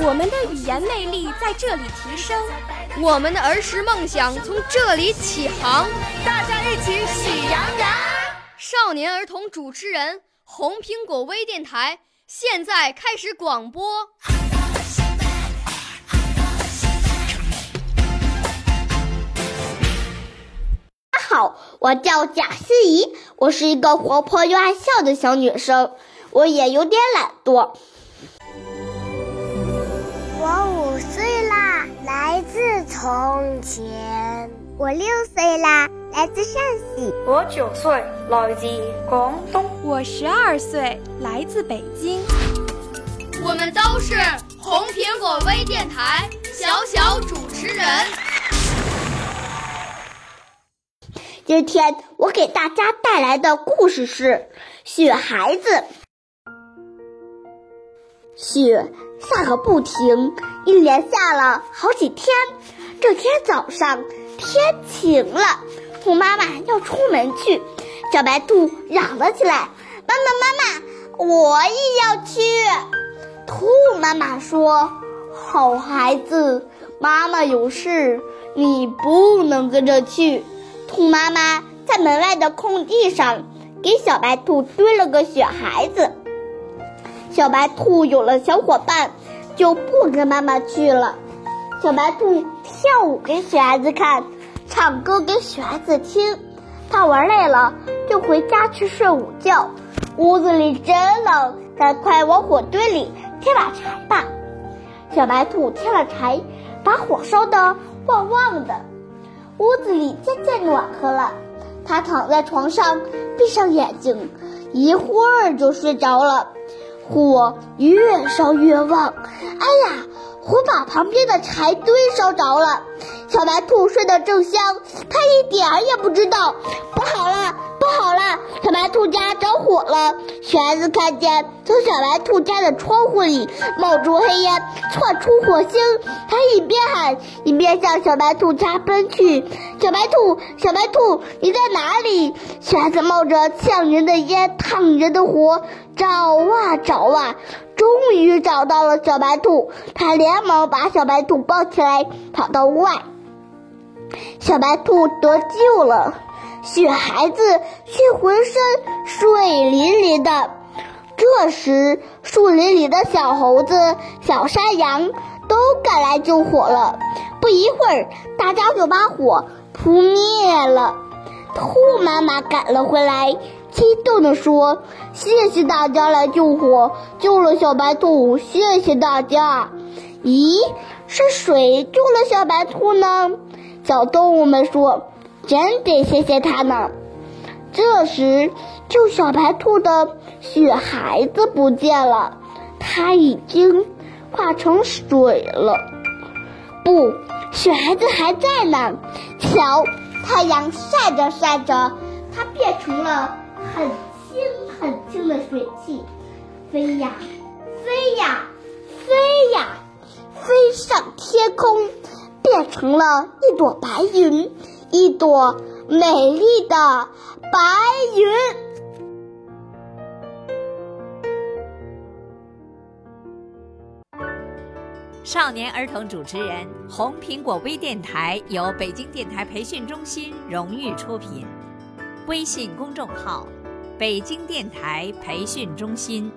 我们的语言魅力在这里提升，我们的儿时梦想从这里起航。大家一起喜羊羊。少年儿童主持人，红苹果微电台。现在开始广播。大家好，我叫贾思怡，我是一个活泼又爱笑的小女生，我也有点懒惰。我五岁啦，来自从前。我六岁啦，来自陕西。我九岁，来自广东。我十二岁，来自北京。我们都是红苹果微电台小小主持人。今天我给大家带来的故事是《雪孩子》。雪下个不停，一连下了好几天。这天早上。天晴了，兔妈妈要出门去，小白兔嚷了起来：“妈妈，妈妈，我也要去。”兔妈妈说：“好孩子，妈妈有事，你不能跟着去。”兔妈妈在门外的空地上给小白兔堆了个雪孩子。小白兔有了小伙伴，就不跟妈妈去了。小白兔跳舞给雪孩子看，唱歌给雪孩子听。他玩累了，就回家去睡午觉。屋子里真冷，赶快往火堆里添把柴吧。小白兔添了柴，把火烧得旺旺的，屋子里渐渐暖和了。他躺在床上，闭上眼睛，一会儿就睡着了。火越烧越旺，哎呀！火把旁边的柴堆烧着了，小白兔睡得正香，它一点儿也不知道。不好，不好了！小白兔家着火了。雪孩子看见从小白兔家的窗户里冒出黑烟，窜出火星，他一边喊一边向小白兔家奔去。小白兔，小白兔，你在哪里？雪孩子冒着呛人的烟，烫人的火，找啊找啊。终于找到了小白兔，他连忙把小白兔抱起来，跑到屋外。小白兔得救了，雪孩子却浑身水淋淋的。这时，树林里的小猴子、小山羊都赶来救火了。不一会儿，大家就把火扑灭了。兔妈妈赶了回来。激动地说：“谢谢大家来救火，救了小白兔，谢谢大家。”咦，是谁救了小白兔呢？小动物们说：“真得谢谢他呢。”这时，救小白兔的雪孩子不见了，它已经化成水了。不，雪孩子还在呢。瞧，太阳晒着晒着，它变成了。很轻很轻的水汽，飞呀飞呀飞呀，飞上天空，变成了一朵白云，一朵美丽的白云。少年儿童主持人，红苹果微电台由北京电台培训中心荣誉出品，微信公众号。北京电台培训中心。